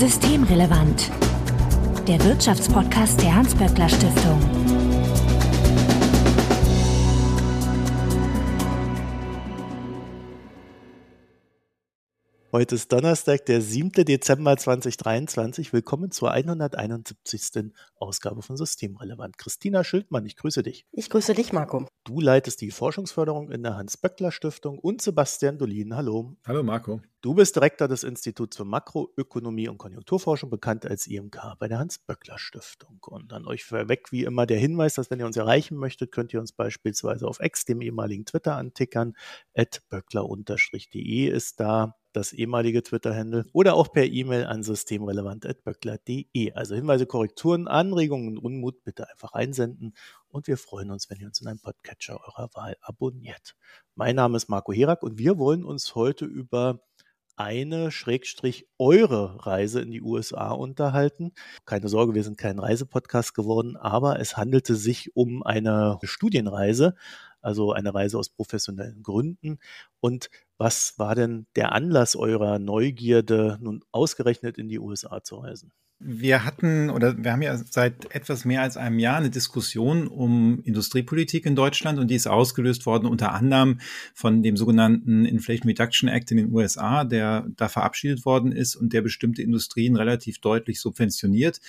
Systemrelevant. Der Wirtschaftspodcast der Hans-Böckler Stiftung. Heute ist Donnerstag, der 7. Dezember 2023. Willkommen zur 171. Ausgabe von Systemrelevant. Christina Schildmann, ich grüße dich. Ich grüße dich, Marco. Du leitest die Forschungsförderung in der Hans-Böckler-Stiftung und Sebastian Dolin. Hallo. Hallo, Marco. Du bist Direktor des Instituts für Makroökonomie und Konjunkturforschung, bekannt als IMK bei der Hans-Böckler-Stiftung. Und an euch vorweg wie immer der Hinweis, dass wenn ihr uns erreichen möchtet, könnt ihr uns beispielsweise auf X, dem ehemaligen Twitter, antickern. böckler-de ist da das ehemalige Twitter-Handle, oder auch per E-Mail an systemrelevant.böckler.de. Also Hinweise, Korrekturen, Anregungen und Unmut bitte einfach einsenden und wir freuen uns, wenn ihr uns in einem Podcatcher eurer Wahl abonniert. Mein Name ist Marco Herak und wir wollen uns heute über eine Schrägstrich eure Reise in die USA unterhalten. Keine Sorge, wir sind kein Reisepodcast geworden, aber es handelte sich um eine Studienreise, also eine Reise aus professionellen Gründen. Und was war denn der Anlass eurer Neugierde, nun ausgerechnet in die USA zu reisen? Wir hatten oder wir haben ja seit etwas mehr als einem Jahr eine Diskussion um Industriepolitik in Deutschland und die ist ausgelöst worden unter anderem von dem sogenannten Inflation Reduction Act in den USA, der da verabschiedet worden ist und der bestimmte Industrien relativ deutlich subventioniert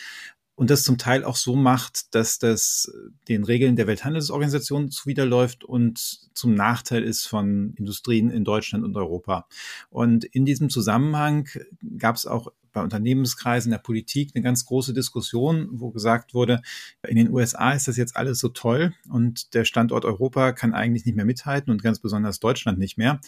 und das zum Teil auch so macht, dass das den Regeln der Welthandelsorganisation zuwiderläuft und zum Nachteil ist von Industrien in Deutschland und Europa. Und in diesem Zusammenhang gab es auch bei Unternehmenskreisen, der Politik eine ganz große Diskussion, wo gesagt wurde, in den USA ist das jetzt alles so toll und der Standort Europa kann eigentlich nicht mehr mithalten und ganz besonders Deutschland nicht mehr.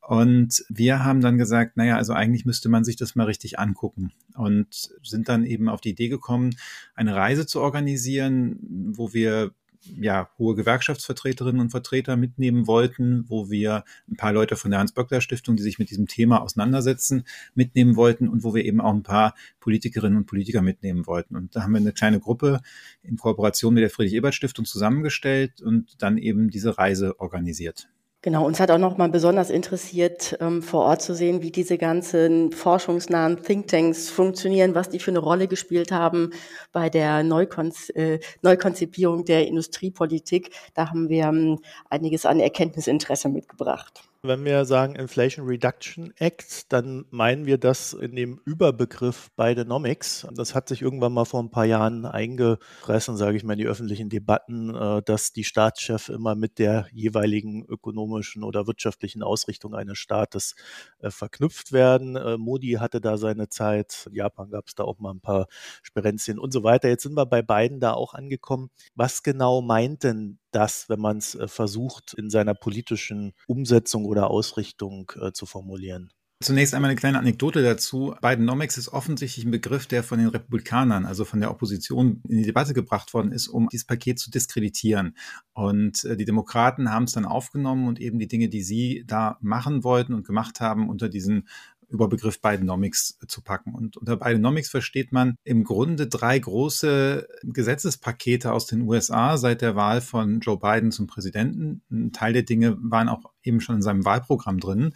Und wir haben dann gesagt, naja, also eigentlich müsste man sich das mal richtig angucken und sind dann eben auf die Idee gekommen, eine Reise zu organisieren, wo wir ja, hohe Gewerkschaftsvertreterinnen und Vertreter mitnehmen wollten, wo wir ein paar Leute von der Hans-Böckler-Stiftung, die sich mit diesem Thema auseinandersetzen, mitnehmen wollten und wo wir eben auch ein paar Politikerinnen und Politiker mitnehmen wollten. Und da haben wir eine kleine Gruppe in Kooperation mit der Friedrich-Ebert-Stiftung zusammengestellt und dann eben diese Reise organisiert. Genau, uns hat auch noch mal besonders interessiert, ähm, vor Ort zu sehen, wie diese ganzen forschungsnahen Thinktanks funktionieren, was die für eine Rolle gespielt haben bei der Neukonz äh, Neukonzipierung der Industriepolitik. Da haben wir ähm, einiges an Erkenntnisinteresse mitgebracht. Wenn wir sagen Inflation Reduction Act, dann meinen wir das in dem Überbegriff Bidenomics. Das hat sich irgendwann mal vor ein paar Jahren eingefressen, sage ich mal, in die öffentlichen Debatten, äh, dass die Staatschefs immer mit der jeweiligen ökonomischen oder wirtschaftlichen Ausrichtung eines Staates äh, verknüpft werden. Äh, Modi hatte da seine Zeit, in Japan gab es da auch mal ein paar Sperenzien und so weiter. Jetzt sind wir bei beiden da auch angekommen. Was genau meint denn das, wenn man es versucht, in seiner politischen Umsetzung oder Ausrichtung äh, zu formulieren. Zunächst einmal eine kleine Anekdote dazu. Bidenomics ist offensichtlich ein Begriff, der von den Republikanern, also von der Opposition, in die Debatte gebracht worden ist, um dieses Paket zu diskreditieren. Und äh, die Demokraten haben es dann aufgenommen und eben die Dinge, die sie da machen wollten und gemacht haben, unter diesen über Begriff Bidenomics zu packen. Und unter Bidenomics versteht man im Grunde drei große Gesetzespakete aus den USA seit der Wahl von Joe Biden zum Präsidenten. Ein Teil der Dinge waren auch eben schon in seinem Wahlprogramm drin.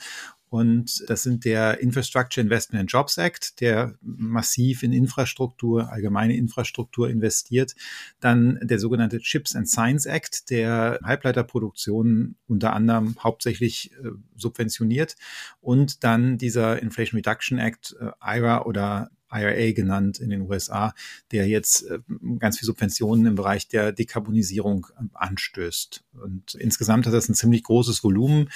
Und das sind der Infrastructure Investment and Jobs Act, der massiv in Infrastruktur, allgemeine Infrastruktur investiert. Dann der sogenannte Chips and Science Act, der Halbleiterproduktion unter anderem hauptsächlich äh, subventioniert. Und dann dieser Inflation Reduction Act, äh, IRA oder IRA genannt in den USA, der jetzt äh, ganz viel Subventionen im Bereich der Dekarbonisierung äh, anstößt. Und insgesamt hat das ein ziemlich großes Volumen.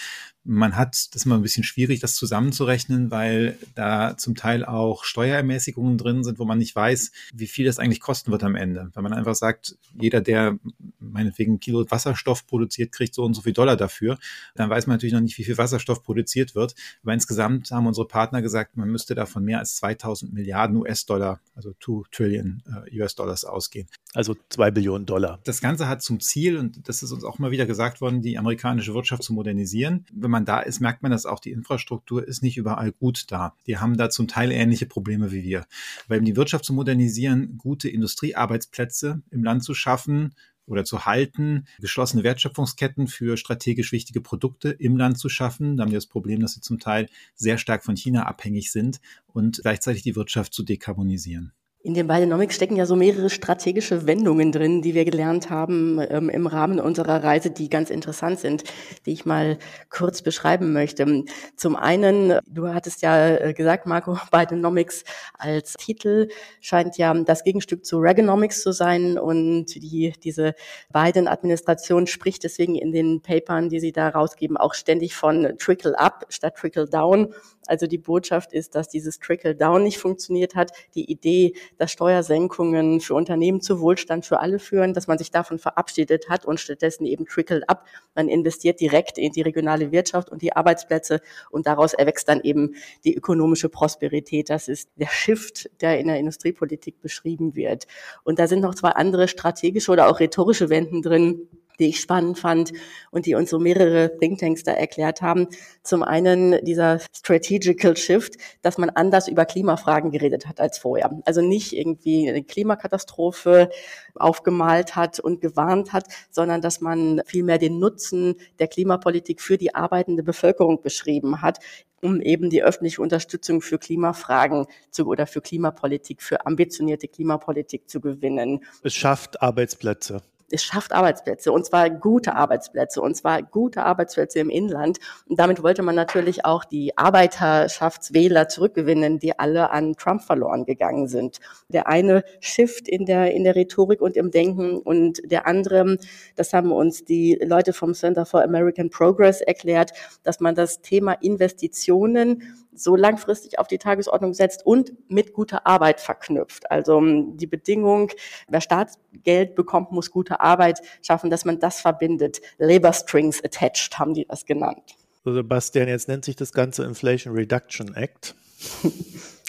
Man hat, das ist immer ein bisschen schwierig, das zusammenzurechnen, weil da zum Teil auch Steuerermäßigungen drin sind, wo man nicht weiß, wie viel das eigentlich kosten wird am Ende. Wenn man einfach sagt, jeder, der meinetwegen ein Kilo Wasserstoff produziert, kriegt so und so viel Dollar dafür, dann weiß man natürlich noch nicht, wie viel Wasserstoff produziert wird. Aber insgesamt haben unsere Partner gesagt, man müsste davon mehr als 2000 Milliarden US-Dollar, also 2 Trillion äh, US-Dollars ausgehen. Also zwei Billionen Dollar. Das Ganze hat zum Ziel, und das ist uns auch mal wieder gesagt worden, die amerikanische Wirtschaft zu modernisieren. Wenn man da ist, merkt man, dass auch die Infrastruktur ist nicht überall gut da. Die haben da zum Teil ähnliche Probleme wie wir. Weil um die Wirtschaft zu modernisieren, gute Industriearbeitsplätze im Land zu schaffen, oder zu halten, geschlossene Wertschöpfungsketten für strategisch wichtige Produkte im Land zu schaffen. Da haben wir das Problem, dass sie zum Teil sehr stark von China abhängig sind und gleichzeitig die Wirtschaft zu dekarbonisieren. In den Bidenomics stecken ja so mehrere strategische Wendungen drin, die wir gelernt haben ähm, im Rahmen unserer Reise, die ganz interessant sind, die ich mal kurz beschreiben möchte. Zum einen, du hattest ja äh, gesagt, Marco, Bidenomics als Titel scheint ja das Gegenstück zu Reaganomics zu sein und die, diese Biden-Administration spricht deswegen in den Papern, die sie da rausgeben, auch ständig von Trickle-up statt Trickle-down. Also die Botschaft ist, dass dieses Trickle-down nicht funktioniert hat. Die Idee, dass Steuersenkungen für Unternehmen zu Wohlstand für alle führen, dass man sich davon verabschiedet hat und stattdessen eben Trickle-up. Man investiert direkt in die regionale Wirtschaft und die Arbeitsplätze und daraus erwächst dann eben die ökonomische Prosperität. Das ist der Shift, der in der Industriepolitik beschrieben wird. Und da sind noch zwei andere strategische oder auch rhetorische Wenden drin die ich spannend fand und die uns so mehrere Thinktanks da erklärt haben. Zum einen dieser Strategical Shift, dass man anders über Klimafragen geredet hat als vorher. Also nicht irgendwie eine Klimakatastrophe aufgemalt hat und gewarnt hat, sondern dass man vielmehr den Nutzen der Klimapolitik für die arbeitende Bevölkerung beschrieben hat, um eben die öffentliche Unterstützung für Klimafragen zu, oder für Klimapolitik, für ambitionierte Klimapolitik zu gewinnen. Es schafft Arbeitsplätze es schafft Arbeitsplätze und zwar gute Arbeitsplätze und zwar gute Arbeitsplätze im Inland. Und damit wollte man natürlich auch die Arbeiterschaftswähler zurückgewinnen, die alle an Trump verloren gegangen sind. Der eine Shift in der, in der Rhetorik und im Denken und der andere, das haben uns die Leute vom Center for American Progress erklärt, dass man das Thema Investitionen so langfristig auf die Tagesordnung setzt und mit guter Arbeit verknüpft. Also ähm, die Bedingung, wer Staatsgeld bekommt, muss gute Arbeit schaffen, dass man das verbindet. Labor Strings attached haben die das genannt. So, Sebastian, jetzt nennt sich das Ganze Inflation Reduction Act.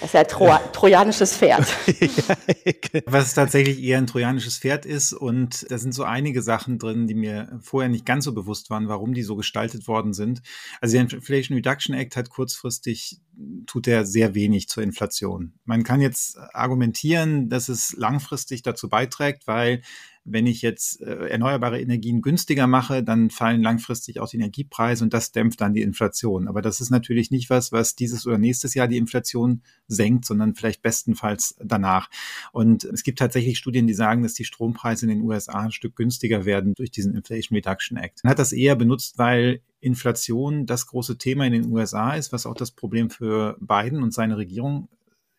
Das ist ja ein Tro trojanisches Pferd. Was tatsächlich eher ein trojanisches Pferd ist. Und da sind so einige Sachen drin, die mir vorher nicht ganz so bewusst waren, warum die so gestaltet worden sind. Also der Inflation Reduction Act hat kurzfristig, tut er sehr wenig zur Inflation. Man kann jetzt argumentieren, dass es langfristig dazu beiträgt, weil wenn ich jetzt äh, erneuerbare Energien günstiger mache, dann fallen langfristig auch die Energiepreise und das dämpft dann die Inflation. Aber das ist natürlich nicht was, was dieses oder nächstes Jahr die Inflation senkt, sondern vielleicht bestenfalls danach. Und es gibt tatsächlich Studien, die sagen, dass die Strompreise in den USA ein Stück günstiger werden durch diesen Inflation Reduction Act. Man hat das eher benutzt, weil Inflation das große Thema in den USA ist, was auch das Problem für Biden und seine Regierung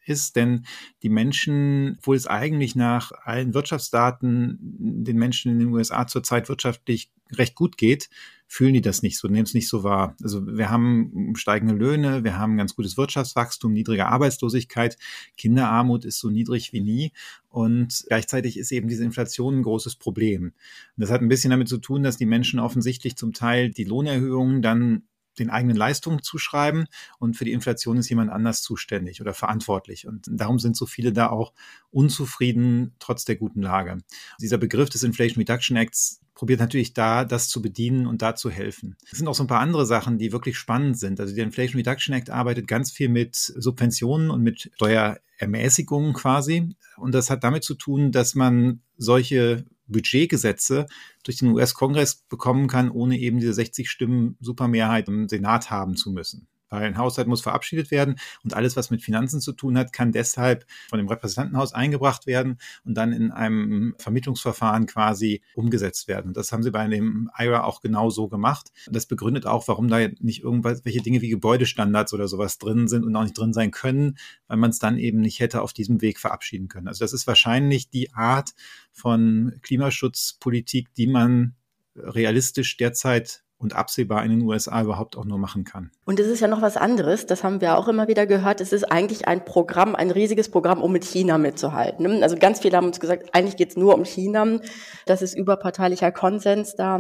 ist, denn die Menschen, obwohl es eigentlich nach allen Wirtschaftsdaten den Menschen in den USA zurzeit wirtschaftlich recht gut geht, fühlen die das nicht so, nehmen es nicht so wahr. Also wir haben steigende Löhne, wir haben ganz gutes Wirtschaftswachstum, niedrige Arbeitslosigkeit, Kinderarmut ist so niedrig wie nie und gleichzeitig ist eben diese Inflation ein großes Problem. Das hat ein bisschen damit zu tun, dass die Menschen offensichtlich zum Teil die Lohnerhöhungen dann den eigenen Leistungen zuschreiben und für die Inflation ist jemand anders zuständig oder verantwortlich. Und darum sind so viele da auch unzufrieden, trotz der guten Lage. Dieser Begriff des Inflation Reduction Acts probiert natürlich da, das zu bedienen und da zu helfen. Es sind auch so ein paar andere Sachen, die wirklich spannend sind. Also der Inflation Reduction Act arbeitet ganz viel mit Subventionen und mit Steuerermäßigungen quasi. Und das hat damit zu tun, dass man solche Budgetgesetze durch den US-Kongress bekommen kann, ohne eben diese 60 Stimmen Supermehrheit im Senat haben zu müssen weil ein Haushalt muss verabschiedet werden und alles, was mit Finanzen zu tun hat, kann deshalb von dem Repräsentantenhaus eingebracht werden und dann in einem Vermittlungsverfahren quasi umgesetzt werden. Und das haben sie bei dem IRA auch genau so gemacht. Das begründet auch, warum da nicht irgendwelche Dinge wie Gebäudestandards oder sowas drin sind und auch nicht drin sein können, weil man es dann eben nicht hätte auf diesem Weg verabschieden können. Also das ist wahrscheinlich die Art von Klimaschutzpolitik, die man realistisch derzeit und absehbar in den USA überhaupt auch nur machen kann. Und es ist ja noch was anderes, das haben wir auch immer wieder gehört, es ist eigentlich ein Programm, ein riesiges Programm, um mit China mitzuhalten. Also ganz viele haben uns gesagt, eigentlich geht es nur um China. Das ist überparteilicher Konsens da.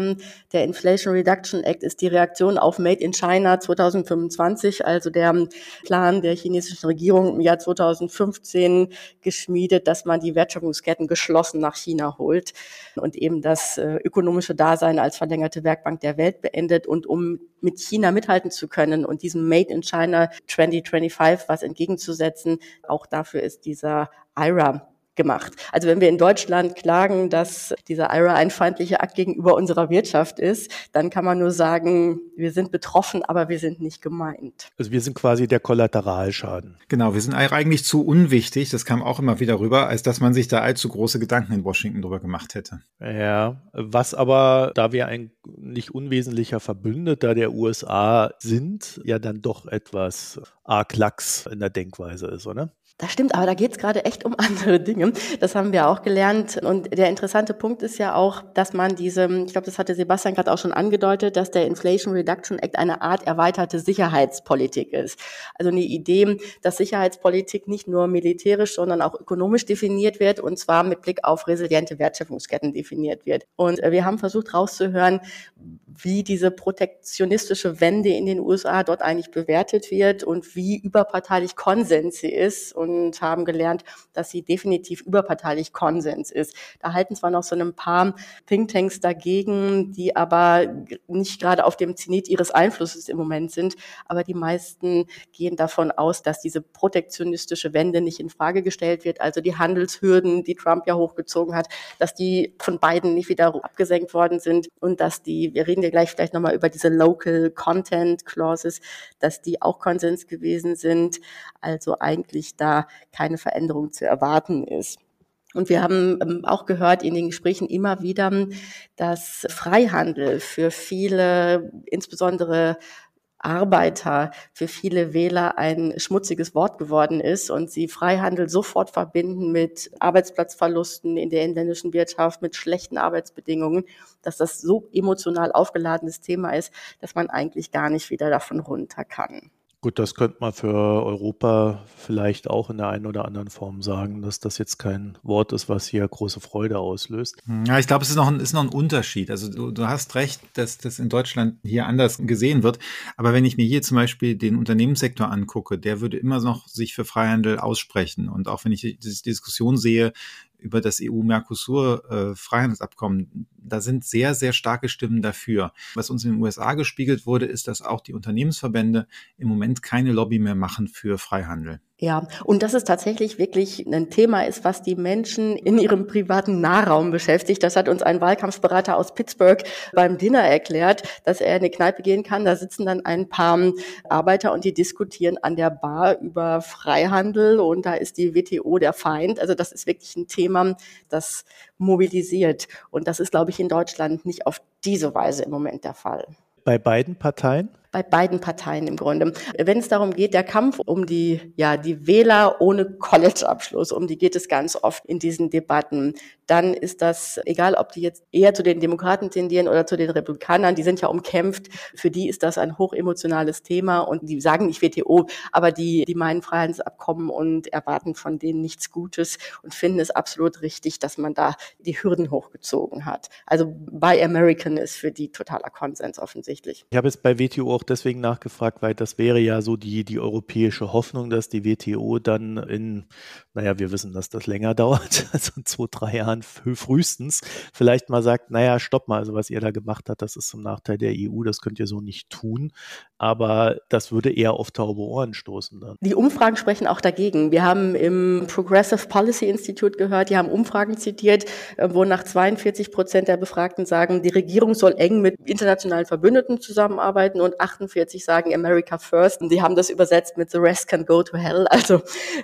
Der Inflation Reduction Act ist die Reaktion auf Made in China 2025, also der Plan der chinesischen Regierung im Jahr 2015 geschmiedet, dass man die Wertschöpfungsketten geschlossen nach China holt und eben das äh, ökonomische Dasein als verlängerte Werkbank der Welt beendet und um mit China mithalten zu können und diesem Made in China 2025 was entgegenzusetzen, auch dafür ist dieser IRA gemacht. Also wenn wir in Deutschland klagen, dass dieser IRA ein feindlicher Akt gegenüber unserer Wirtschaft ist, dann kann man nur sagen, wir sind betroffen, aber wir sind nicht gemeint. Also wir sind quasi der Kollateralschaden. Genau, wir sind eigentlich zu unwichtig, das kam auch immer wieder rüber, als dass man sich da allzu große Gedanken in Washington drüber gemacht hätte. Ja, was aber, da wir ein nicht unwesentlicher Verbündeter der USA sind, ja dann doch etwas arg lax in der Denkweise ist, oder? Das stimmt, aber da geht es gerade echt um andere Dinge. Das haben wir auch gelernt. Und der interessante Punkt ist ja auch, dass man diese, ich glaube, das hatte Sebastian gerade auch schon angedeutet, dass der Inflation Reduction Act eine Art erweiterte Sicherheitspolitik ist. Also eine Idee, dass Sicherheitspolitik nicht nur militärisch, sondern auch ökonomisch definiert wird und zwar mit Blick auf resiliente Wertschöpfungsketten definiert wird. Und wir haben versucht rauszuhören, wie diese protektionistische Wende in den USA dort eigentlich bewertet wird und wie überparteilich Konsens sie ist und haben gelernt, dass sie definitiv überparteilich Konsens ist. Da halten zwar noch so ein paar Thinktanks dagegen, die aber nicht gerade auf dem Zenit ihres Einflusses im Moment sind, aber die meisten gehen davon aus, dass diese protektionistische Wende nicht in Frage gestellt wird, also die Handelshürden, die Trump ja hochgezogen hat, dass die von beiden nicht wieder abgesenkt worden sind und dass die, wir reden ja gleich vielleicht nochmal über diese Local Content Clauses, dass die auch Konsens gewesen sind, also eigentlich da keine Veränderung zu erwarten ist. Und wir haben ähm, auch gehört in den Gesprächen immer wieder, dass Freihandel für viele, insbesondere Arbeiter für viele Wähler ein schmutziges Wort geworden ist und sie Freihandel sofort verbinden mit Arbeitsplatzverlusten in der inländischen Wirtschaft, mit schlechten Arbeitsbedingungen, dass das so emotional aufgeladenes Thema ist, dass man eigentlich gar nicht wieder davon runter kann. Gut, das könnte man für Europa vielleicht auch in der einen oder anderen Form sagen, dass das jetzt kein Wort ist, was hier große Freude auslöst. Ja, ich glaube, es ist noch, ein, ist noch ein Unterschied. Also du, du hast recht, dass das in Deutschland hier anders gesehen wird. Aber wenn ich mir hier zum Beispiel den Unternehmenssektor angucke, der würde immer noch sich für Freihandel aussprechen. Und auch wenn ich die Diskussion sehe, über das EU-Mercosur-Freihandelsabkommen, äh, da sind sehr, sehr starke Stimmen dafür. Was uns in den USA gespiegelt wurde, ist, dass auch die Unternehmensverbände im Moment keine Lobby mehr machen für Freihandel. Ja, und dass es tatsächlich wirklich ein Thema ist, was die Menschen in ihrem privaten Nahraum beschäftigt. Das hat uns ein Wahlkampfberater aus Pittsburgh beim Dinner erklärt, dass er in eine Kneipe gehen kann. Da sitzen dann ein paar Arbeiter und die diskutieren an der Bar über Freihandel und da ist die WTO der Feind. Also das ist wirklich ein Thema, das mobilisiert. Und das ist, glaube ich, in Deutschland nicht auf diese Weise im Moment der Fall. Bei beiden Parteien? Bei beiden Parteien im Grunde. Wenn es darum geht, der Kampf um die, ja, die Wähler ohne College-Abschluss, um die geht es ganz oft in diesen Debatten, dann ist das, egal ob die jetzt eher zu den Demokraten tendieren oder zu den Republikanern, die sind ja umkämpft, für die ist das ein hochemotionales Thema und die sagen nicht WTO, aber die, die meinen Freihandelsabkommen und erwarten von denen nichts Gutes und finden es absolut richtig, dass man da die Hürden hochgezogen hat. Also Buy American ist für die totaler Konsens offensichtlich. Ich habe jetzt bei WTO auch deswegen nachgefragt, weil das wäre ja so die, die europäische Hoffnung, dass die WTO dann in, naja, wir wissen, dass das länger dauert, also in zwei, drei Jahren frühestens, vielleicht mal sagt, naja, stopp mal, also was ihr da gemacht habt, das ist zum Nachteil der EU, das könnt ihr so nicht tun. Aber das würde eher auf taube Ohren stoßen dann. Die Umfragen sprechen auch dagegen. Wir haben im Progressive Policy Institute gehört, die haben Umfragen zitiert, äh, wo nach 42 Prozent der Befragten sagen, die Regierung soll eng mit internationalen Verbündeten zusammenarbeiten und 48 sagen America First. Und die haben das übersetzt mit The rest can go to hell. Also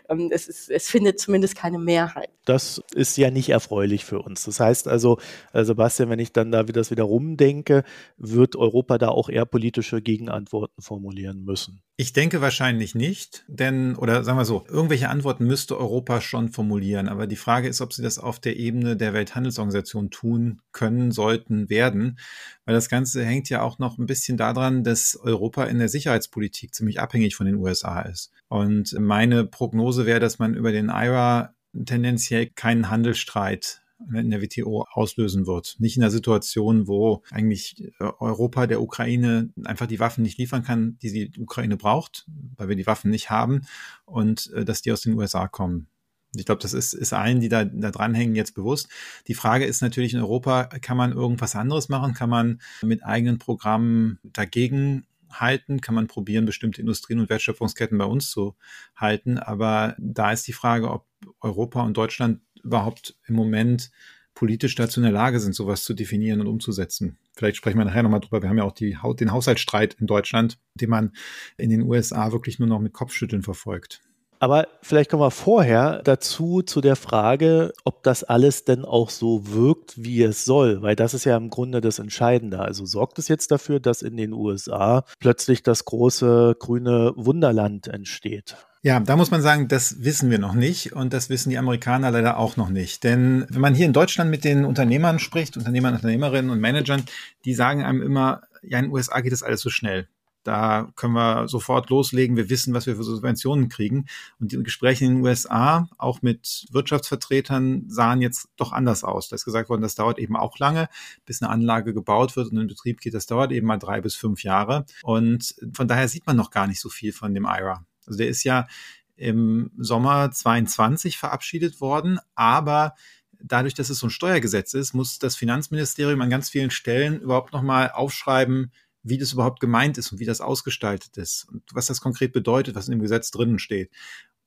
ähm, es, ist, es findet zumindest keine Mehrheit. Das ist ja nicht erfreulich für uns. Das heißt also, äh, Sebastian, wenn ich dann da das wieder rumdenke, wird Europa da auch eher politische Gegenantworten formulieren müssen. Ich denke wahrscheinlich nicht, denn, oder sagen wir so, irgendwelche Antworten müsste Europa schon formulieren. Aber die Frage ist, ob sie das auf der Ebene der Welthandelsorganisation tun können, sollten, werden. Weil das Ganze hängt ja auch noch ein bisschen daran, dass Europa in der Sicherheitspolitik ziemlich abhängig von den USA ist. Und meine Prognose wäre, dass man über den IRA tendenziell keinen Handelsstreit in der WTO auslösen wird. Nicht in der Situation, wo eigentlich äh, Europa der Ukraine einfach die Waffen nicht liefern kann, die die Ukraine braucht, weil wir die Waffen nicht haben und äh, dass die aus den USA kommen. Ich glaube, das ist, ist allen, die da, da dranhängen, jetzt bewusst. Die Frage ist natürlich in Europa, kann man irgendwas anderes machen? Kann man mit eigenen Programmen dagegen halten? Kann man probieren, bestimmte Industrien und Wertschöpfungsketten bei uns zu halten? Aber da ist die Frage, ob Europa und Deutschland überhaupt im Moment politisch dazu in der Lage sind, sowas zu definieren und umzusetzen. Vielleicht sprechen wir nachher nochmal drüber. Wir haben ja auch die, den Haushaltsstreit in Deutschland, den man in den USA wirklich nur noch mit Kopfschütteln verfolgt. Aber vielleicht kommen wir vorher dazu zu der Frage, ob das alles denn auch so wirkt, wie es soll, weil das ist ja im Grunde das Entscheidende. Also sorgt es jetzt dafür, dass in den USA plötzlich das große grüne Wunderland entsteht? Ja, da muss man sagen, das wissen wir noch nicht und das wissen die Amerikaner leider auch noch nicht. Denn wenn man hier in Deutschland mit den Unternehmern spricht, Unternehmern, Unternehmerinnen und Managern, die sagen einem immer, ja, in den USA geht das alles so schnell. Da können wir sofort loslegen. Wir wissen, was wir für Subventionen kriegen. Und die Gespräche in den USA, auch mit Wirtschaftsvertretern, sahen jetzt doch anders aus. Da ist gesagt worden, das dauert eben auch lange, bis eine Anlage gebaut wird und in Betrieb geht. Das dauert eben mal drei bis fünf Jahre. Und von daher sieht man noch gar nicht so viel von dem IRA. Also der ist ja im Sommer 22 verabschiedet worden, aber dadurch, dass es so ein Steuergesetz ist, muss das Finanzministerium an ganz vielen Stellen überhaupt nochmal aufschreiben, wie das überhaupt gemeint ist und wie das ausgestaltet ist und was das konkret bedeutet, was in dem Gesetz drinnen steht.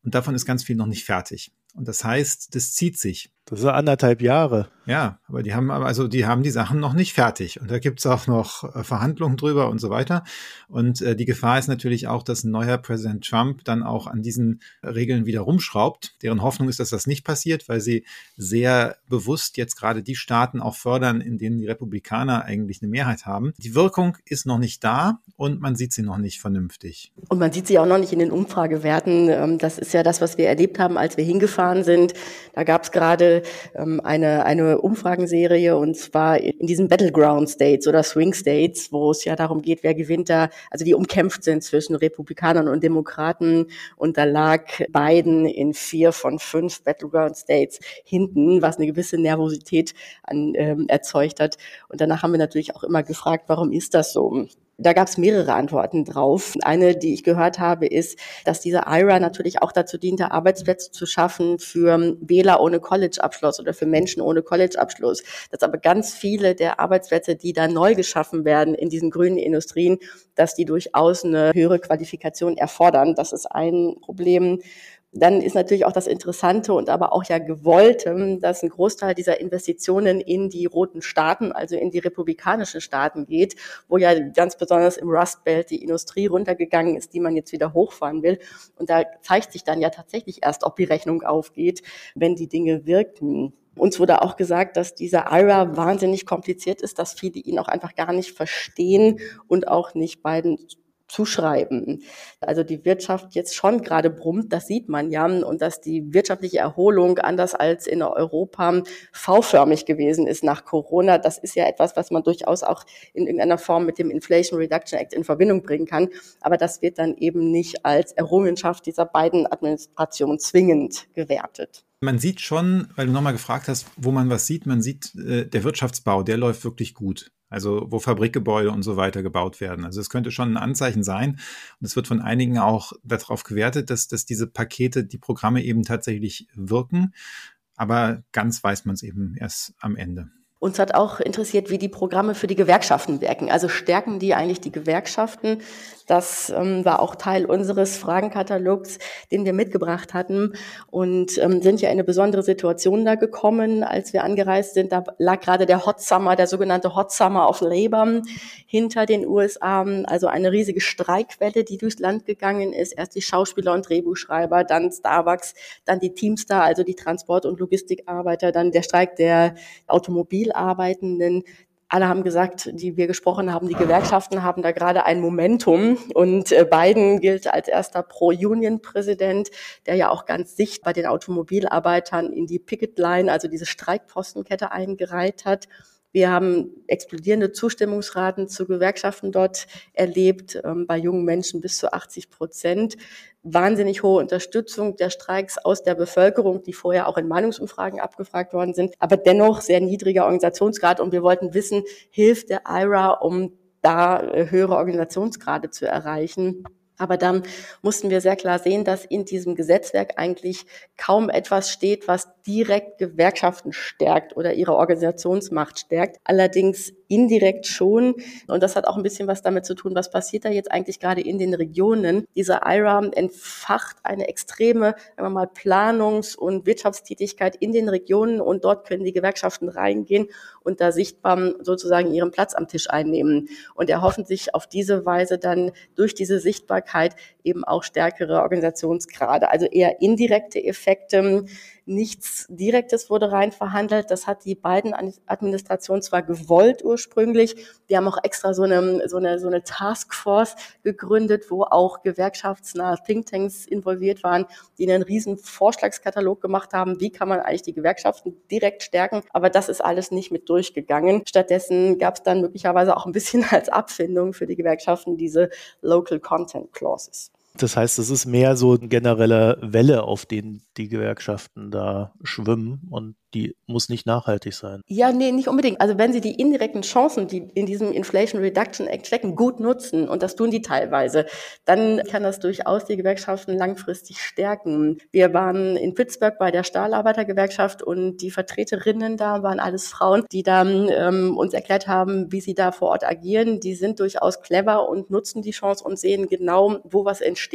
Und davon ist ganz viel noch nicht fertig. Und das heißt, das zieht sich. Das ist anderthalb Jahre. Ja, aber die haben also die haben die Sachen noch nicht fertig. Und da gibt's auch noch äh, Verhandlungen drüber und so weiter. Und äh, die Gefahr ist natürlich auch, dass ein neuer Präsident Trump dann auch an diesen Regeln wieder rumschraubt. Deren Hoffnung ist, dass das nicht passiert, weil sie sehr bewusst jetzt gerade die Staaten auch fördern, in denen die Republikaner eigentlich eine Mehrheit haben. Die Wirkung ist noch nicht da und man sieht sie noch nicht vernünftig. Und man sieht sie auch noch nicht in den Umfragewerten. Ähm, das ist ja das, was wir erlebt haben, als wir hingefahren sind. Da gab's gerade ähm, eine, eine Umfragenserie und zwar in diesen Battleground States oder Swing States, wo es ja darum geht, wer gewinnt da, also die umkämpft sind zwischen Republikanern und Demokraten und da lag Biden in vier von fünf Battleground States hinten, was eine gewisse Nervosität an, ähm, erzeugt hat. Und danach haben wir natürlich auch immer gefragt, warum ist das so? Da gab es mehrere Antworten drauf. Eine, die ich gehört habe, ist, dass diese IRA natürlich auch dazu diente, Arbeitsplätze zu schaffen für Wähler ohne College-Abschluss oder für Menschen ohne College-Abschluss. Dass aber ganz viele der Arbeitsplätze, die da neu geschaffen werden in diesen grünen Industrien, dass die durchaus eine höhere Qualifikation erfordern. Das ist ein Problem. Dann ist natürlich auch das Interessante und aber auch ja gewollte, dass ein Großteil dieser Investitionen in die roten Staaten, also in die republikanischen Staaten geht, wo ja ganz besonders im Rust Belt die Industrie runtergegangen ist, die man jetzt wieder hochfahren will. Und da zeigt sich dann ja tatsächlich erst, ob die Rechnung aufgeht, wenn die Dinge wirken. Uns wurde auch gesagt, dass dieser IRA wahnsinnig kompliziert ist, dass viele ihn auch einfach gar nicht verstehen und auch nicht beiden zuschreiben. Also die Wirtschaft jetzt schon gerade brummt, das sieht man ja, und dass die wirtschaftliche Erholung anders als in Europa V-förmig gewesen ist nach Corona, das ist ja etwas, was man durchaus auch in irgendeiner Form mit dem Inflation Reduction Act in Verbindung bringen kann. Aber das wird dann eben nicht als Errungenschaft dieser beiden Administrationen zwingend gewertet. Man sieht schon, weil du nochmal gefragt hast, wo man was sieht, man sieht, äh, der Wirtschaftsbau, der läuft wirklich gut also wo Fabrikgebäude und so weiter gebaut werden. Also es könnte schon ein Anzeichen sein. Und es wird von einigen auch darauf gewertet, dass, dass diese Pakete, die Programme eben tatsächlich wirken. Aber ganz weiß man es eben erst am Ende. Uns hat auch interessiert, wie die Programme für die Gewerkschaften wirken. Also stärken die eigentlich die Gewerkschaften? Das ähm, war auch Teil unseres Fragenkatalogs, den wir mitgebracht hatten und ähm, sind ja in eine besondere Situation da gekommen, als wir angereist sind. Da lag gerade der Hot Summer, der sogenannte Hot Summer of Labor hinter den USA, also eine riesige Streikwelle, die durchs Land gegangen ist. Erst die Schauspieler und Drehbuchschreiber, dann Starbucks, dann die Teamstar, also die Transport- und Logistikarbeiter, dann der Streik der Automobilarbeitenden, alle haben gesagt, die wir gesprochen haben, die Gewerkschaften haben da gerade ein Momentum. Und äh, Biden gilt als erster Pro-Union-Präsident, der ja auch ganz sicht bei den Automobilarbeitern in die Picket-Line, also diese Streikpostenkette eingereiht hat. Wir haben explodierende Zustimmungsraten zu Gewerkschaften dort erlebt, ähm, bei jungen Menschen bis zu 80 Prozent. Wahnsinnig hohe Unterstützung der Streiks aus der Bevölkerung, die vorher auch in Meinungsumfragen abgefragt worden sind, aber dennoch sehr niedriger Organisationsgrad. Und wir wollten wissen, hilft der IRA, um da äh, höhere Organisationsgrade zu erreichen? Aber dann mussten wir sehr klar sehen, dass in diesem Gesetzwerk eigentlich kaum etwas steht, was direkt Gewerkschaften stärkt oder ihre Organisationsmacht stärkt. Allerdings indirekt schon. Und das hat auch ein bisschen was damit zu tun, was passiert da jetzt eigentlich gerade in den Regionen. Dieser IRA entfacht eine extreme, sagen wir mal, Planungs- und Wirtschaftstätigkeit in den Regionen und dort können die Gewerkschaften reingehen und da sichtbar sozusagen ihren Platz am Tisch einnehmen. Und erhoffen sich auf diese Weise dann durch diese Sichtbarkeit eben auch stärkere Organisationsgrade, also eher indirekte Effekte Nichts Direktes wurde rein verhandelt. Das hat die beiden Administrationen zwar gewollt ursprünglich. Die haben auch extra so eine, so eine, so eine Taskforce gegründet, wo auch gewerkschaftsnahe Thinktanks involviert waren, die einen riesen Vorschlagskatalog gemacht haben. Wie kann man eigentlich die Gewerkschaften direkt stärken? Aber das ist alles nicht mit durchgegangen. Stattdessen gab es dann möglicherweise auch ein bisschen als Abfindung für die Gewerkschaften diese Local Content Clauses. Das heißt, es ist mehr so eine generelle Welle, auf denen die Gewerkschaften da schwimmen und die muss nicht nachhaltig sein. Ja, nee, nicht unbedingt. Also wenn Sie die indirekten Chancen, die in diesem Inflation Reduction Act stecken, gut nutzen, und das tun die teilweise, dann kann das durchaus die Gewerkschaften langfristig stärken. Wir waren in Pittsburgh bei der Stahlarbeitergewerkschaft und die Vertreterinnen da waren alles Frauen, die dann ähm, uns erklärt haben, wie sie da vor Ort agieren. Die sind durchaus clever und nutzen die Chance und sehen genau, wo was entsteht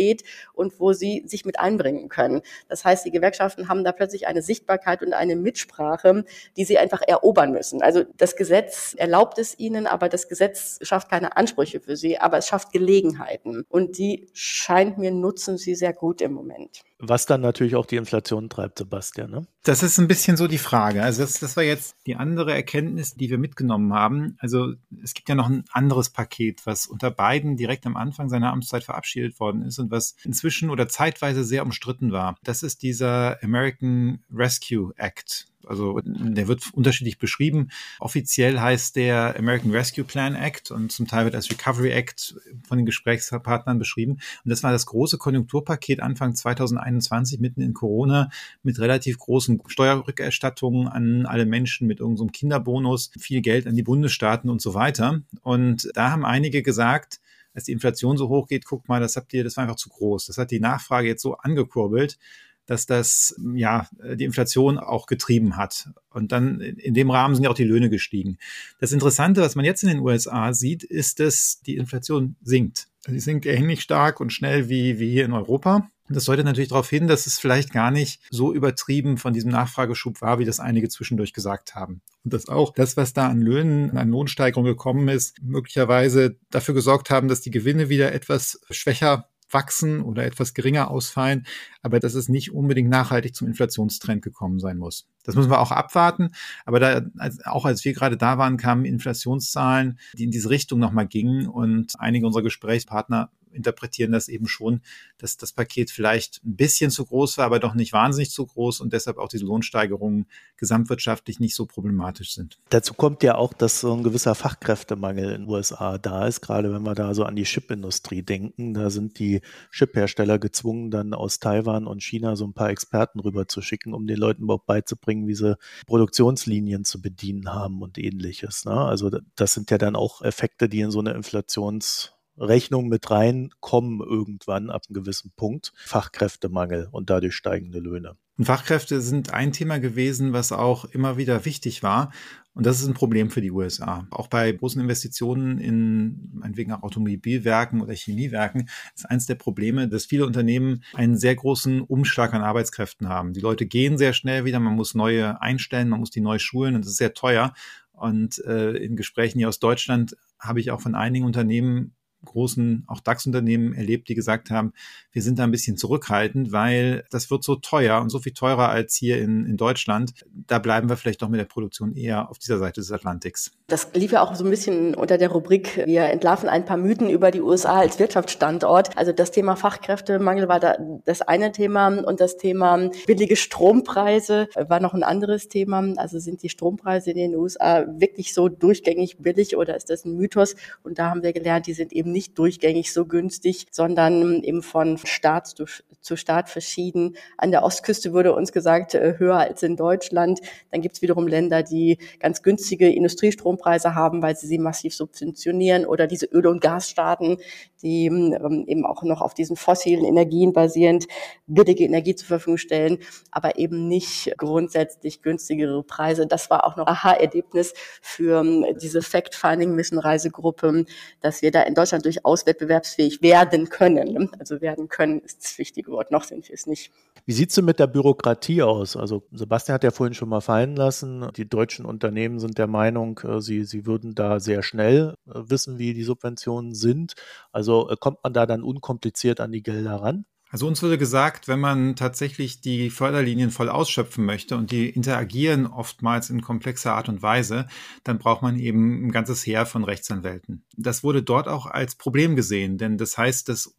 und wo sie sich mit einbringen können. Das heißt, die Gewerkschaften haben da plötzlich eine Sichtbarkeit und eine Mitsprache, die sie einfach erobern müssen. Also das Gesetz erlaubt es ihnen, aber das Gesetz schafft keine Ansprüche für sie, aber es schafft Gelegenheiten. Und die scheint mir nutzen sie sehr gut im Moment. Was dann natürlich auch die Inflation treibt, Sebastian. Ne? Das ist ein bisschen so die Frage. Also das, das war jetzt die andere Erkenntnis, die wir mitgenommen haben. Also es gibt ja noch ein anderes Paket, was unter beiden direkt am Anfang seiner Amtszeit verabschiedet worden ist und was inzwischen oder zeitweise sehr umstritten war. Das ist dieser American Rescue Act. Also der wird unterschiedlich beschrieben. Offiziell heißt der American Rescue Plan Act und zum Teil wird als Recovery Act von den Gesprächspartnern beschrieben. Und das war das große Konjunkturpaket Anfang 2021 mitten in Corona mit relativ großen Steuerrückerstattungen an alle Menschen, mit irgendeinem so Kinderbonus, viel Geld an die Bundesstaaten und so weiter. Und da haben einige gesagt, als die Inflation so hoch geht, guckt mal, das habt ihr, das war einfach zu groß. Das hat die Nachfrage jetzt so angekurbelt, dass das ja die Inflation auch getrieben hat. Und dann in dem Rahmen sind ja auch die Löhne gestiegen. Das Interessante, was man jetzt in den USA sieht, ist, dass die Inflation sinkt. Sie sinkt ähnlich stark und schnell wie, wie hier in Europa. Das deutet natürlich darauf hin, dass es vielleicht gar nicht so übertrieben von diesem Nachfrageschub war, wie das einige zwischendurch gesagt haben. Und dass auch das, was da an Löhnen, an Lohnsteigerung gekommen ist, möglicherweise dafür gesorgt haben, dass die Gewinne wieder etwas schwächer wachsen oder etwas geringer ausfallen, aber dass es nicht unbedingt nachhaltig zum Inflationstrend gekommen sein muss. Das müssen wir auch abwarten. Aber da, als, auch als wir gerade da waren, kamen Inflationszahlen, die in diese Richtung nochmal gingen und einige unserer Gesprächspartner interpretieren das eben schon, dass das Paket vielleicht ein bisschen zu groß war, aber doch nicht wahnsinnig zu groß und deshalb auch diese Lohnsteigerungen gesamtwirtschaftlich nicht so problematisch sind. Dazu kommt ja auch, dass so ein gewisser Fachkräftemangel in den USA da ist, gerade wenn wir da so an die Chipindustrie denken. Da sind die Chiphersteller gezwungen, dann aus Taiwan und China so ein paar Experten rüber zu schicken, um den Leuten überhaupt beizubringen, wie sie Produktionslinien zu bedienen haben und ähnliches. Ne? Also das sind ja dann auch Effekte, die in so eine Inflations Rechnung mit reinkommen irgendwann ab einem gewissen Punkt. Fachkräftemangel und dadurch steigende Löhne. Fachkräfte sind ein Thema gewesen, was auch immer wieder wichtig war. Und das ist ein Problem für die USA. Auch bei großen Investitionen in meinetwegen auch Automobilwerken oder Chemiewerken ist eines der Probleme, dass viele Unternehmen einen sehr großen Umschlag an Arbeitskräften haben. Die Leute gehen sehr schnell wieder, man muss neue einstellen, man muss die neu schulen und das ist sehr teuer. Und äh, in Gesprächen hier aus Deutschland habe ich auch von einigen Unternehmen großen, auch DAX-Unternehmen erlebt, die gesagt haben, wir sind da ein bisschen zurückhaltend, weil das wird so teuer und so viel teurer als hier in, in Deutschland. Da bleiben wir vielleicht doch mit der Produktion eher auf dieser Seite des Atlantiks. Das lief ja auch so ein bisschen unter der Rubrik, wir entlarven ein paar Mythen über die USA als Wirtschaftsstandort. Also das Thema Fachkräftemangel war da das eine Thema und das Thema billige Strompreise war noch ein anderes Thema. Also sind die Strompreise in den USA wirklich so durchgängig billig oder ist das ein Mythos? Und da haben wir gelernt, die sind eben nicht durchgängig so günstig, sondern eben von Staat zu, Staat verschieden. An der Ostküste wurde uns gesagt, äh, höher als in Deutschland. Dann gibt es wiederum Länder, die ganz günstige Industriestrompreise haben, weil sie sie massiv subventionieren oder diese Öl- und Gasstaaten, die ähm, eben auch noch auf diesen fossilen Energien basierend billige Energie zur Verfügung stellen, aber eben nicht grundsätzlich günstigere Preise. Das war auch noch ein Aha-Erlebnis für ähm, diese Fact-Finding-Mission-Reisegruppe, dass wir da in Deutschland durchaus wettbewerbsfähig werden können. Also werden können ist das wichtige Wort. Noch sind wir es nicht. Wie sieht es denn mit der Bürokratie aus? Also Sebastian hat ja vorhin schon mal fallen lassen, die deutschen Unternehmen sind der Meinung, äh, sie, sie würden da sehr schnell äh, wissen, wie die Subventionen sind. Also äh, kommt man da dann unkompliziert an die Gelder ran? Also uns wurde gesagt, wenn man tatsächlich die Förderlinien voll ausschöpfen möchte und die interagieren oftmals in komplexer Art und Weise, dann braucht man eben ein ganzes Heer von Rechtsanwälten. Das wurde dort auch als Problem gesehen, denn das heißt, dass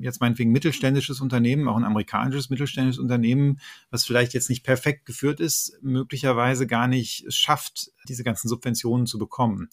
jetzt meinetwegen mittelständisches Unternehmen, auch ein amerikanisches mittelständisches Unternehmen, was vielleicht jetzt nicht perfekt geführt ist, möglicherweise gar nicht schafft, diese ganzen Subventionen zu bekommen.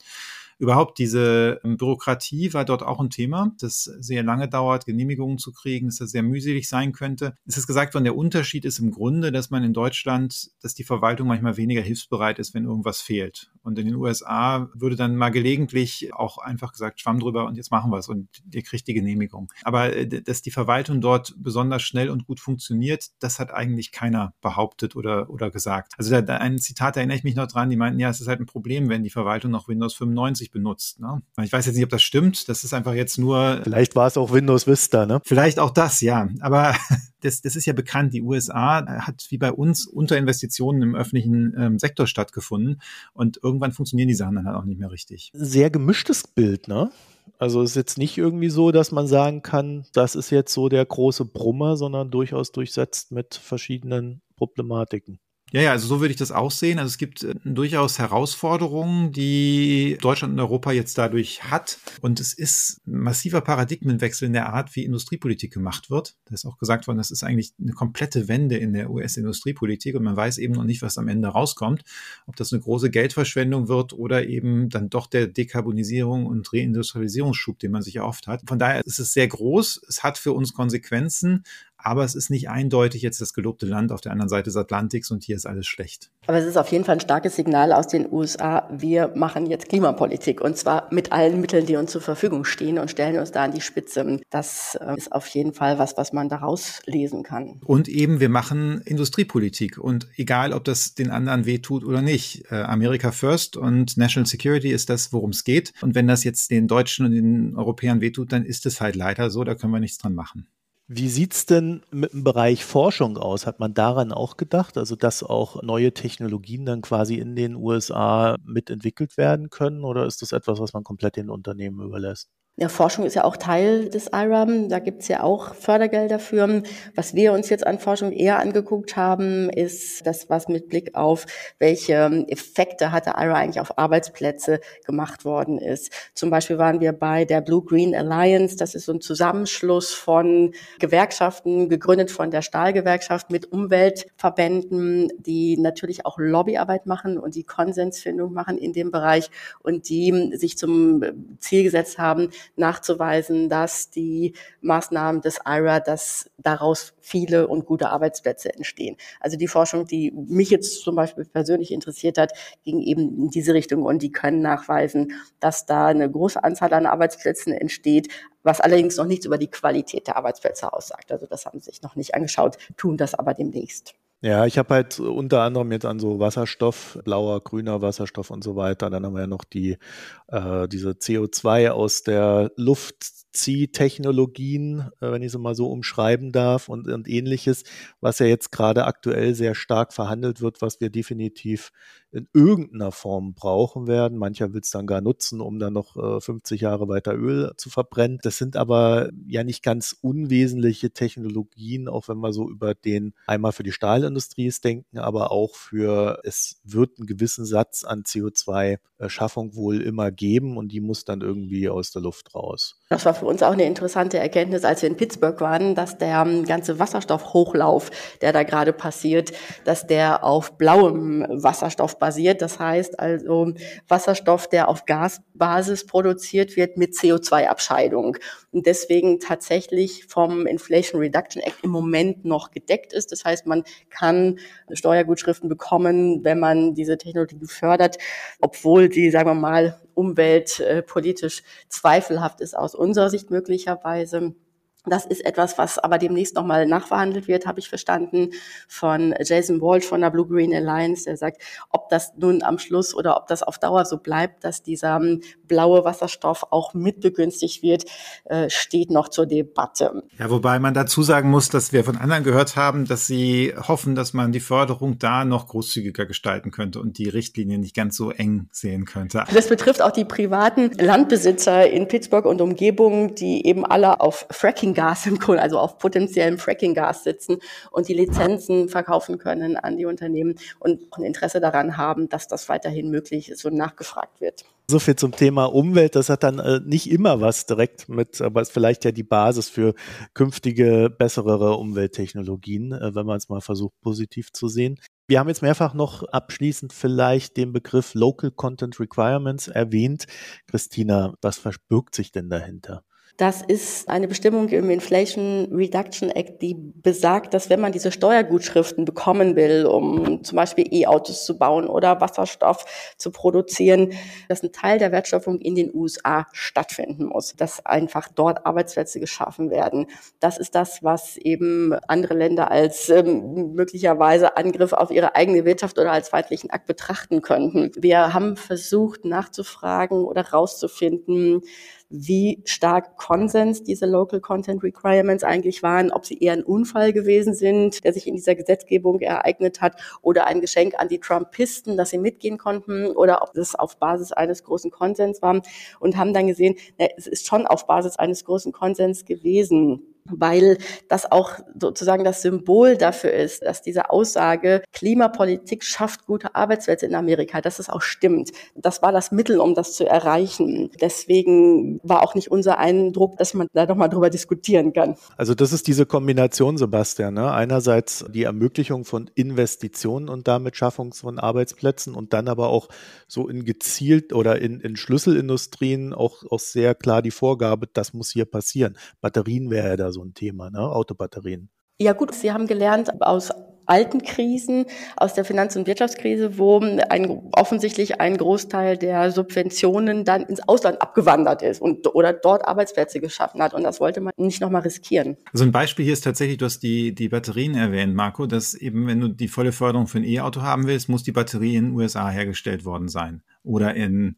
Überhaupt diese ähm, Bürokratie war dort auch ein Thema, das sehr lange dauert, Genehmigungen zu kriegen, dass das sehr mühselig sein könnte. Es ist gesagt worden, der Unterschied ist im Grunde, dass man in Deutschland, dass die Verwaltung manchmal weniger hilfsbereit ist, wenn irgendwas fehlt. Und in den USA würde dann mal gelegentlich auch einfach gesagt, schwamm drüber und jetzt machen wir es und ihr kriegt die Genehmigung. Aber äh, dass die Verwaltung dort besonders schnell und gut funktioniert, das hat eigentlich keiner behauptet oder, oder gesagt. Also da, da ein Zitat, da erinnere ich mich noch dran, die meinten, ja, es ist halt ein Problem, wenn die Verwaltung noch Windows 95 richtig benutzt. Ne? Ich weiß jetzt nicht, ob das stimmt. Das ist einfach jetzt nur. Vielleicht war es auch Windows Vista, ne? Vielleicht auch das, ja. Aber das, das ist ja bekannt. Die USA hat wie bei uns Unterinvestitionen im öffentlichen ähm, Sektor stattgefunden. Und irgendwann funktionieren die Sachen dann halt auch nicht mehr richtig. Sehr gemischtes Bild, ne? Also es ist jetzt nicht irgendwie so, dass man sagen kann, das ist jetzt so der große Brummer, sondern durchaus durchsetzt mit verschiedenen Problematiken. Ja, ja, also so würde ich das auch sehen. Also es gibt äh, durchaus Herausforderungen, die Deutschland und Europa jetzt dadurch hat. Und es ist ein massiver Paradigmenwechsel in der Art, wie Industriepolitik gemacht wird. Da ist auch gesagt worden, das ist eigentlich eine komplette Wende in der US-Industriepolitik und man weiß eben noch nicht, was am Ende rauskommt. Ob das eine große Geldverschwendung wird oder eben dann doch der Dekarbonisierung und Reindustrialisierungsschub, den man sich erhofft hat. Von daher ist es sehr groß. Es hat für uns Konsequenzen, aber es ist nicht eindeutig jetzt das gelobte Land auf der anderen Seite des Atlantiks und hier ist alles schlecht. Aber es ist auf jeden Fall ein starkes Signal aus den USA. Wir machen jetzt Klimapolitik und zwar mit allen Mitteln, die uns zur Verfügung stehen und stellen uns da an die Spitze. Das äh, ist auf jeden Fall was, was man daraus lesen kann. Und eben, wir machen Industriepolitik und egal, ob das den anderen wehtut oder nicht. Äh, America First und National Security ist das, worum es geht. Und wenn das jetzt den Deutschen und den Europäern wehtut, dann ist es halt leider so, da können wir nichts dran machen. Wie sieht's denn mit dem Bereich Forschung aus? Hat man daran auch gedacht, also dass auch neue Technologien dann quasi in den USA mitentwickelt werden können oder ist das etwas, was man komplett den Unternehmen überlässt? Ja, Forschung ist ja auch Teil des IRAM. Da gibt's ja auch Fördergelder für. Was wir uns jetzt an Forschung eher angeguckt haben, ist das, was mit Blick auf welche Effekte hat der IRA eigentlich auf Arbeitsplätze gemacht worden ist. Zum Beispiel waren wir bei der Blue Green Alliance. Das ist so ein Zusammenschluss von Gewerkschaften, gegründet von der Stahlgewerkschaft mit Umweltverbänden, die natürlich auch Lobbyarbeit machen und die Konsensfindung machen in dem Bereich und die sich zum Ziel gesetzt haben, nachzuweisen, dass die Maßnahmen des IRA, dass daraus viele und gute Arbeitsplätze entstehen. Also die Forschung, die mich jetzt zum Beispiel persönlich interessiert hat, ging eben in diese Richtung und die können nachweisen, dass da eine große Anzahl an Arbeitsplätzen entsteht, was allerdings noch nichts über die Qualität der Arbeitsplätze aussagt. Also das haben sie sich noch nicht angeschaut, tun das aber demnächst. Ja, ich habe halt unter anderem jetzt an so Wasserstoff, blauer, grüner Wasserstoff und so weiter. Dann haben wir ja noch die äh, diese CO2 aus der Luft Zieh-Technologien, äh, wenn ich sie mal so umschreiben darf und, und ähnliches, was ja jetzt gerade aktuell sehr stark verhandelt wird, was wir definitiv in irgendeiner Form brauchen werden. Mancher will es dann gar nutzen, um dann noch äh, 50 Jahre weiter Öl zu verbrennen. Das sind aber ja nicht ganz unwesentliche Technologien, auch wenn wir so über den einmal für die Stahlindustrie denken, aber auch für es wird einen gewissen Satz an CO2-Schaffung wohl immer geben und die muss dann irgendwie aus der Luft raus. Das war für uns auch eine interessante Erkenntnis, als wir in Pittsburgh waren, dass der ähm, ganze Wasserstoffhochlauf, der da gerade passiert, dass der auf blauem Wasserstoff basiert. Das heißt also Wasserstoff, der auf Gasbasis produziert wird mit CO2-Abscheidung. Und deswegen tatsächlich vom Inflation Reduction Act im Moment noch gedeckt ist. Das heißt, man kann Steuergutschriften bekommen, wenn man diese Technologie fördert, obwohl die, sagen wir mal, umweltpolitisch zweifelhaft ist aus unserer Sicht möglicherweise. Das ist etwas, was aber demnächst nochmal nachverhandelt wird, habe ich verstanden, von Jason Walsh von der Blue Green Alliance, der sagt, ob das nun am Schluss oder ob das auf Dauer so bleibt, dass dieser ähm, blaue Wasserstoff auch mitbegünstigt wird, äh, steht noch zur Debatte. Ja, wobei man dazu sagen muss, dass wir von anderen gehört haben, dass sie hoffen, dass man die Förderung da noch großzügiger gestalten könnte und die Richtlinien nicht ganz so eng sehen könnte. Das betrifft auch die privaten Landbesitzer in Pittsburgh und Umgebung, die eben alle auf Fracking Gas im Kohl, also auf potenziellem Fracking-Gas sitzen und die Lizenzen verkaufen können an die Unternehmen und ein Interesse daran haben, dass das weiterhin möglich ist und nachgefragt wird. So viel zum Thema Umwelt. Das hat dann äh, nicht immer was direkt mit, aber ist vielleicht ja die Basis für künftige, bessere Umwelttechnologien, äh, wenn man es mal versucht, positiv zu sehen. Wir haben jetzt mehrfach noch abschließend vielleicht den Begriff Local Content Requirements erwähnt. Christina, was verbirgt sich denn dahinter? Das ist eine Bestimmung im Inflation Reduction Act, die besagt, dass wenn man diese Steuergutschriften bekommen will, um zum Beispiel E-Autos zu bauen oder Wasserstoff zu produzieren, dass ein Teil der Wertschöpfung in den USA stattfinden muss, dass einfach dort Arbeitsplätze geschaffen werden. Das ist das, was eben andere Länder als ähm, möglicherweise Angriff auf ihre eigene Wirtschaft oder als feindlichen Akt betrachten könnten. Wir haben versucht nachzufragen oder rauszufinden, wie stark Konsens diese Local Content Requirements eigentlich waren, ob sie eher ein Unfall gewesen sind, der sich in dieser Gesetzgebung ereignet hat, oder ein Geschenk an die Trumpisten, dass sie mitgehen konnten, oder ob das auf Basis eines großen Konsens war und haben dann gesehen, na, es ist schon auf Basis eines großen Konsens gewesen weil das auch sozusagen das Symbol dafür ist, dass diese Aussage, Klimapolitik schafft gute Arbeitsplätze in Amerika, dass es auch stimmt. Das war das Mittel, um das zu erreichen. Deswegen war auch nicht unser Eindruck, dass man da doch mal drüber diskutieren kann. Also das ist diese Kombination, Sebastian. Ne? Einerseits die Ermöglichung von Investitionen und damit Schaffung von Arbeitsplätzen und dann aber auch so in gezielt oder in, in Schlüsselindustrien auch, auch sehr klar die Vorgabe, das muss hier passieren. Batterien wäre ja da so so ein Thema, ne? Autobatterien. Ja gut, Sie haben gelernt aus alten Krisen, aus der Finanz- und Wirtschaftskrise, wo ein, offensichtlich ein Großteil der Subventionen dann ins Ausland abgewandert ist und oder dort Arbeitsplätze geschaffen hat. Und das wollte man nicht nochmal riskieren. Also ein Beispiel hier ist tatsächlich, du hast die, die Batterien erwähnt, Marco, dass eben, wenn du die volle Förderung für ein E-Auto haben willst, muss die Batterie in den USA hergestellt worden sein. Oder in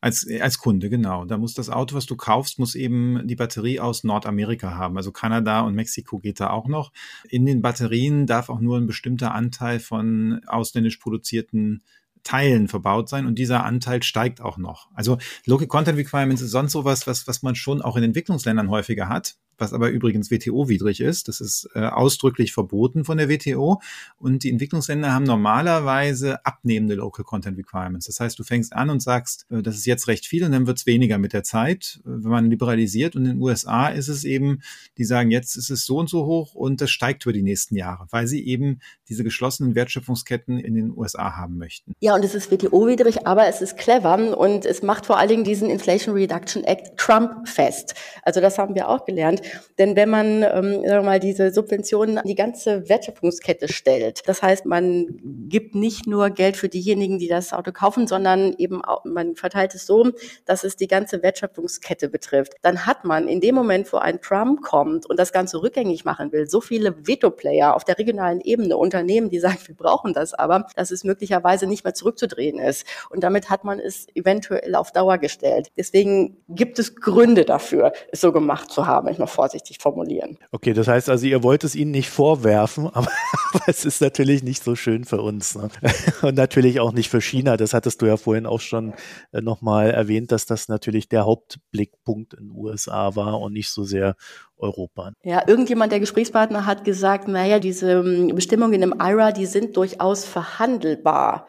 als, als Kunde, genau. Da muss das Auto, was du kaufst, muss eben die Batterie aus Nordamerika haben. Also Kanada und Mexiko geht da auch noch. In den Batterien darf auch nur ein bestimmter Anteil von ausländisch produzierten Teilen verbaut sein und dieser Anteil steigt auch noch. Also Local Content Requirements ist sonst sowas, was, was man schon auch in Entwicklungsländern häufiger hat was aber übrigens WTO-widrig ist. Das ist äh, ausdrücklich verboten von der WTO. Und die Entwicklungsländer haben normalerweise abnehmende Local Content Requirements. Das heißt, du fängst an und sagst, äh, das ist jetzt recht viel und dann wird es weniger mit der Zeit, äh, wenn man liberalisiert. Und in den USA ist es eben, die sagen, jetzt ist es so und so hoch und das steigt über die nächsten Jahre, weil sie eben diese geschlossenen Wertschöpfungsketten in den USA haben möchten. Ja, und es ist WTO-widrig, aber es ist clever und es macht vor allen Dingen diesen Inflation Reduction Act Trump fest. Also das haben wir auch gelernt. Denn wenn man ähm, sagen wir mal diese Subventionen an die ganze Wertschöpfungskette stellt, das heißt, man gibt nicht nur Geld für diejenigen, die das Auto kaufen, sondern eben auch, man verteilt es so, dass es die ganze Wertschöpfungskette betrifft, dann hat man in dem Moment, wo ein Trump kommt und das Ganze rückgängig machen will, so viele Veto-Player auf der regionalen Ebene, Unternehmen, die sagen, wir brauchen das aber, dass es möglicherweise nicht mehr zurückzudrehen ist. Und damit hat man es eventuell auf Dauer gestellt. Deswegen gibt es Gründe dafür, es so gemacht zu haben. Ich vorsichtig formulieren. Okay, das heißt also, ihr wollt es ihnen nicht vorwerfen, aber, aber es ist natürlich nicht so schön für uns. Ne? Und natürlich auch nicht für China. Das hattest du ja vorhin auch schon äh, nochmal erwähnt, dass das natürlich der Hauptblickpunkt in den USA war und nicht so sehr Europa. Ja, irgendjemand, der Gesprächspartner hat gesagt, naja, diese ähm, Bestimmungen im IRA, die sind durchaus verhandelbar,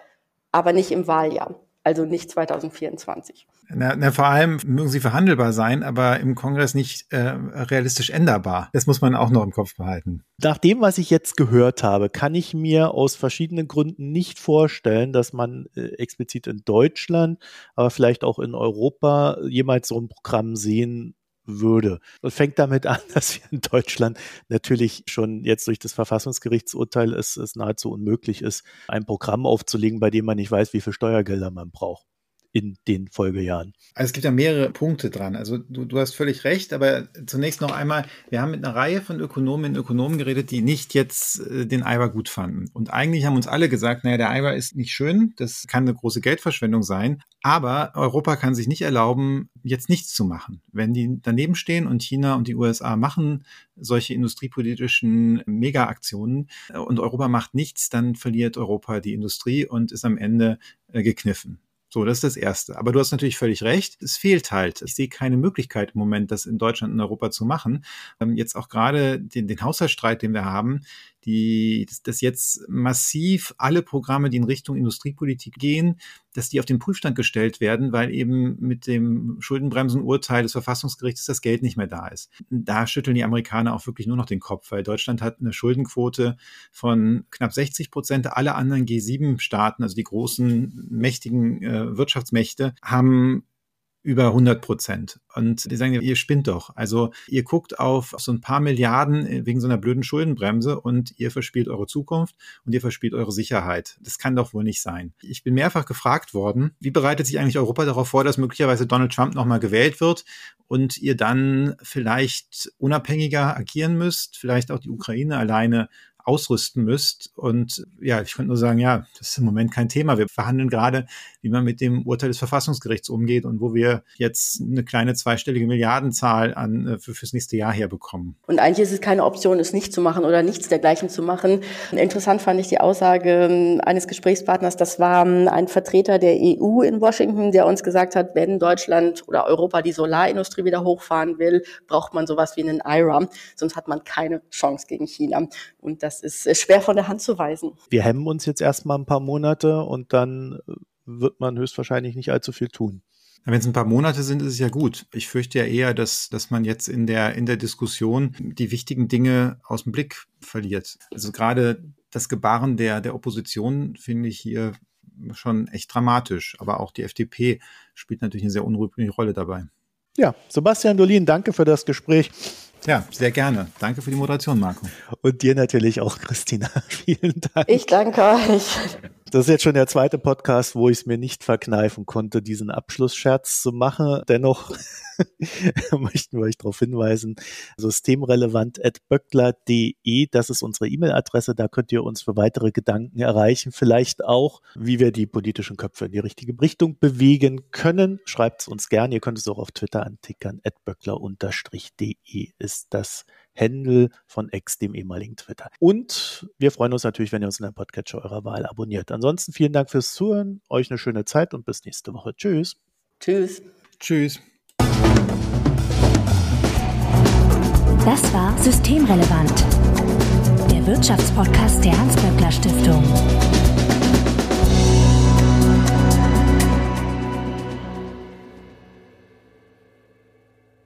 aber nicht im Wahljahr also nicht 2024. Na, na, vor allem mögen sie verhandelbar sein, aber im Kongress nicht äh, realistisch änderbar. Das muss man auch noch im Kopf behalten. Nach dem, was ich jetzt gehört habe, kann ich mir aus verschiedenen Gründen nicht vorstellen, dass man äh, explizit in Deutschland, aber vielleicht auch in Europa jemals so ein Programm sehen würde. Und fängt damit an, dass wir in Deutschland natürlich schon jetzt durch das Verfassungsgerichtsurteil es, es nahezu unmöglich ist, ein Programm aufzulegen, bei dem man nicht weiß, wie viel Steuergelder man braucht in den Folgejahren. Also es gibt ja mehrere Punkte dran. Also du, du hast völlig recht, aber zunächst noch einmal, wir haben mit einer Reihe von Ökonomen und Ökonomen geredet, die nicht jetzt äh, den Eiber gut fanden. Und eigentlich haben uns alle gesagt, naja, der Eiber ist nicht schön, das kann eine große Geldverschwendung sein, aber Europa kann sich nicht erlauben, jetzt nichts zu machen. Wenn die daneben stehen und China und die USA machen solche industriepolitischen Mega-Aktionen äh, und Europa macht nichts, dann verliert Europa die Industrie und ist am Ende äh, gekniffen. So, das ist das Erste. Aber du hast natürlich völlig recht. Es fehlt halt. Ich sehe keine Möglichkeit im Moment, das in Deutschland und Europa zu machen. Ähm, jetzt auch gerade den, den Haushaltsstreit, den wir haben, die, dass, jetzt massiv alle Programme, die in Richtung Industriepolitik gehen, dass die auf den Prüfstand gestellt werden, weil eben mit dem Schuldenbremsenurteil des Verfassungsgerichts das Geld nicht mehr da ist. Da schütteln die Amerikaner auch wirklich nur noch den Kopf, weil Deutschland hat eine Schuldenquote von knapp 60 Prozent. Alle anderen G7-Staaten, also die großen, mächtigen äh, Wirtschaftsmächte, haben über 100 Prozent. Und die sagen, ihr spinnt doch. Also ihr guckt auf, so ein paar Milliarden äh, wegen so einer blöden Schuldenbremse und ihr verspielt eure Zukunft und ihr verspielt eure Sicherheit. Das kann doch wohl nicht sein. Ich bin mehrfach gefragt worden, wie bereitet sich eigentlich Europa darauf vor, dass möglicherweise Donald Trump nochmal gewählt wird und ihr dann vielleicht unabhängiger agieren müsst, vielleicht auch die Ukraine alleine ausrüsten müsst. Und ja, ich könnte nur sagen, ja, das ist im Moment kein Thema. Wir verhandeln gerade, wie man mit dem Urteil des Verfassungsgerichts umgeht und wo wir jetzt eine kleine zweistellige Milliardenzahl an, äh, für, fürs nächste Jahr herbekommen. Und eigentlich ist es keine Option, es nicht zu machen oder nichts dergleichen zu machen. Interessant fand ich die Aussage ähm, eines Gesprächspartners, das war ähm, ein Vertreter der EU in Washington, der uns gesagt hat, wenn Deutschland oder Europa die Solarindustrie wieder hochfahren will, braucht man sowas wie einen IRA, sonst hat man keine Chance gegen China. Und das ist äh, schwer von der Hand zu weisen. Wir hemmen uns jetzt erstmal ein paar Monate und dann äh, wird man höchstwahrscheinlich nicht allzu viel tun. Wenn es ein paar Monate sind, ist es ja gut. Ich fürchte ja eher, dass, dass man jetzt in der, in der Diskussion die wichtigen Dinge aus dem Blick verliert. Also gerade das Gebaren der, der Opposition finde ich hier schon echt dramatisch. Aber auch die FDP spielt natürlich eine sehr unruhige Rolle dabei. Ja, Sebastian Dolin, danke für das Gespräch. Ja, sehr gerne. Danke für die Moderation, Marco. Und dir natürlich auch, Christina. Vielen Dank. Ich danke euch. Das ist jetzt schon der zweite Podcast, wo ich es mir nicht verkneifen konnte, diesen Abschlussscherz zu machen. Dennoch möchten wir euch darauf hinweisen, systemrelevant at böckler.de, das ist unsere E-Mail-Adresse, da könnt ihr uns für weitere Gedanken erreichen, vielleicht auch, wie wir die politischen Köpfe in die richtige Richtung bewegen können. Schreibt es uns gern, ihr könnt es auch auf Twitter antickern, böckler-de ist das Händel von Ex, dem ehemaligen Twitter. Und wir freuen uns natürlich, wenn ihr uns in der Podcatcher eurer Wahl abonniert. Ansonsten vielen Dank fürs Zuhören, euch eine schöne Zeit und bis nächste Woche. Tschüss. Tschüss. Tschüss. Das war Systemrelevant, der Wirtschaftspodcast der Hans-Böckler Stiftung.